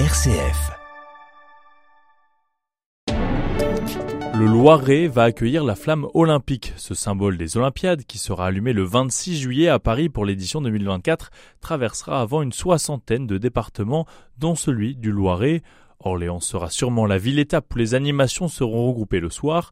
RCF. Le Loiret va accueillir la flamme olympique, ce symbole des Olympiades qui sera allumé le 26 juillet à Paris pour l'édition 2024, traversera avant une soixantaine de départements, dont celui du Loiret. Orléans sera sûrement la ville-étape où les animations seront regroupées le soir.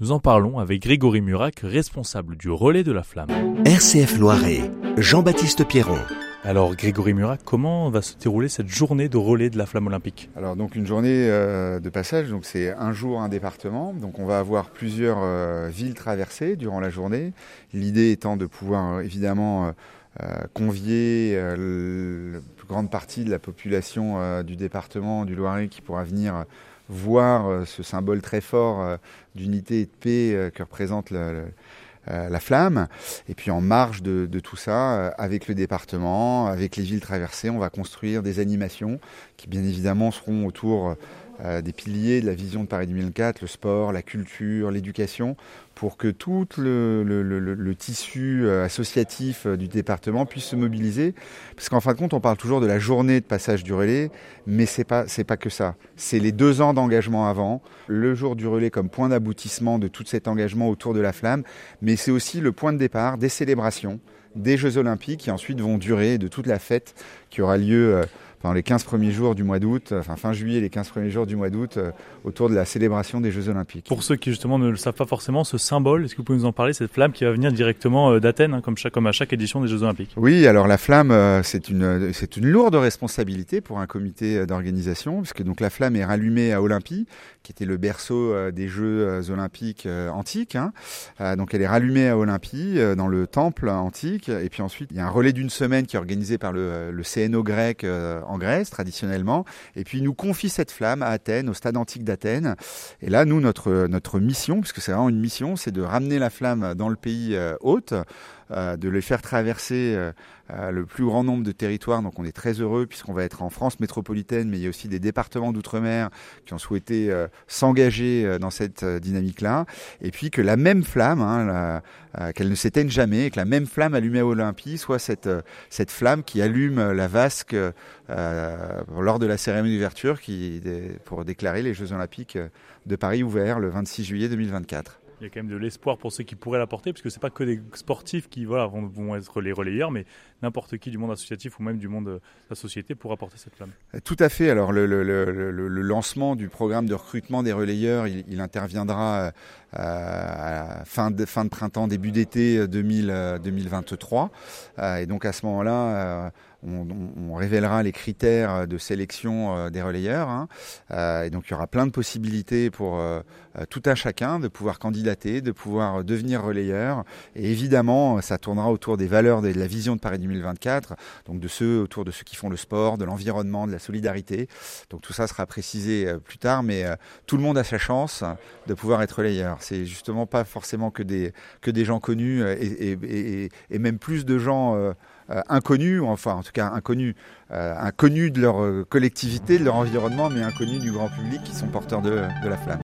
Nous en parlons avec Grégory Murac, responsable du relais de la flamme. RCF Loiret, Jean-Baptiste Pierron. Alors Grégory Murat, comment va se dérouler cette journée de relais de la flamme olympique Alors donc une journée euh, de passage, donc c'est un jour un département, donc on va avoir plusieurs euh, villes traversées durant la journée. L'idée étant de pouvoir euh, évidemment convier la plus grande partie de la population du département du Loiret qui pourra venir voir ce symbole très fort d'unité et de paix que représente le la flamme. Et puis en marge de, tout ça, euh, avec le département, avec les villes traversées, on va construire des animations qui bien évidemment seront autour euh, des piliers de la vision de Paris 2004, le sport, la culture, l'éducation, pour que tout le, tissu euh, associatif euh, du département puisse se mobiliser. Parce qu'en fin de compte, on parle toujours de la journée de passage du relais, mais c'est pas c'est pas que ça. C'est les deux ans d'engagement avant, le jour du relais comme point d'aboutissement de tout cet engagement autour de la flamme, mais c'est aussi le point de départ des célébrations des Jeux Olympiques qui ensuite vont durer de toute la fête qui aura lieu pendant les 15 premiers jours du mois d'août, enfin fin juillet, les 15 premiers jours du mois d'août, euh, autour de la célébration des Jeux Olympiques. Pour ceux qui justement ne le savent pas forcément, ce symbole, est-ce que vous pouvez nous en parler, cette flamme qui va venir directement euh, d'Athènes, hein, comme, chaque, comme à chaque édition des Jeux Olympiques? Oui, alors la flamme, euh, c'est une, c'est une lourde responsabilité pour un comité d'organisation, puisque donc la flamme est rallumée à Olympie, qui était le berceau des Jeux Olympiques antiques. Hein. Donc elle est rallumée à Olympie, dans le temple antique, et puis ensuite il y a un relais d'une semaine qui est organisé par le, le CNO grec en Grèce traditionnellement, et puis il nous confie cette flamme à Athènes, au stade antique d'Athènes. Et là, nous, notre, notre mission, puisque c'est vraiment une mission, c'est de ramener la flamme dans le pays euh, hôte, euh, de les faire traverser euh, le plus grand nombre de territoires. Donc on est très heureux puisqu'on va être en France métropolitaine, mais il y a aussi des départements d'outre-mer qui ont souhaité s'engager dans cette dynamique-là. Et puis que la même flamme, hein, qu'elle ne s'éteigne jamais, et que la même flamme allumée à Olympie soit cette, cette flamme qui allume la vasque lors de la cérémonie d'ouverture pour déclarer les Jeux Olympiques de Paris ouverts le 26 juillet 2024 il y a quand même de l'espoir pour ceux qui pourraient la porter, puisque ce n'est pas que des sportifs qui voilà, vont, être les relayeurs, mais n'importe qui du monde associatif ou même du monde de la société pourra porter cette flamme. Tout à fait. Alors le, lancement du programme de recrutement des relayeurs, il, interviendra euh, à fin de, fin de printemps, début d'été 2023. Euh, euh, et donc à ce moment-là, on, révélera les critères de sélection des relayeurs. Hein. et donc il y aura plein de possibilités pour tout un chacun de pouvoir candidater de pouvoir devenir relayeur. Et évidemment, ça tournera autour des valeurs de la vision de Paris 2024, donc de ceux autour de ceux qui font le sport, de l'environnement, de la solidarité. Donc tout ça sera précisé euh, plus tard, mais euh, tout le monde a sa chance de pouvoir être relayeur. C'est justement pas forcément que des que des gens connus euh, et, et, même plus de gens inconnus, enfin en tout cas inconnus, inconnus de leur collectivité, de leur environnement, mais inconnus du grand public qui sont porteurs de, de la flamme.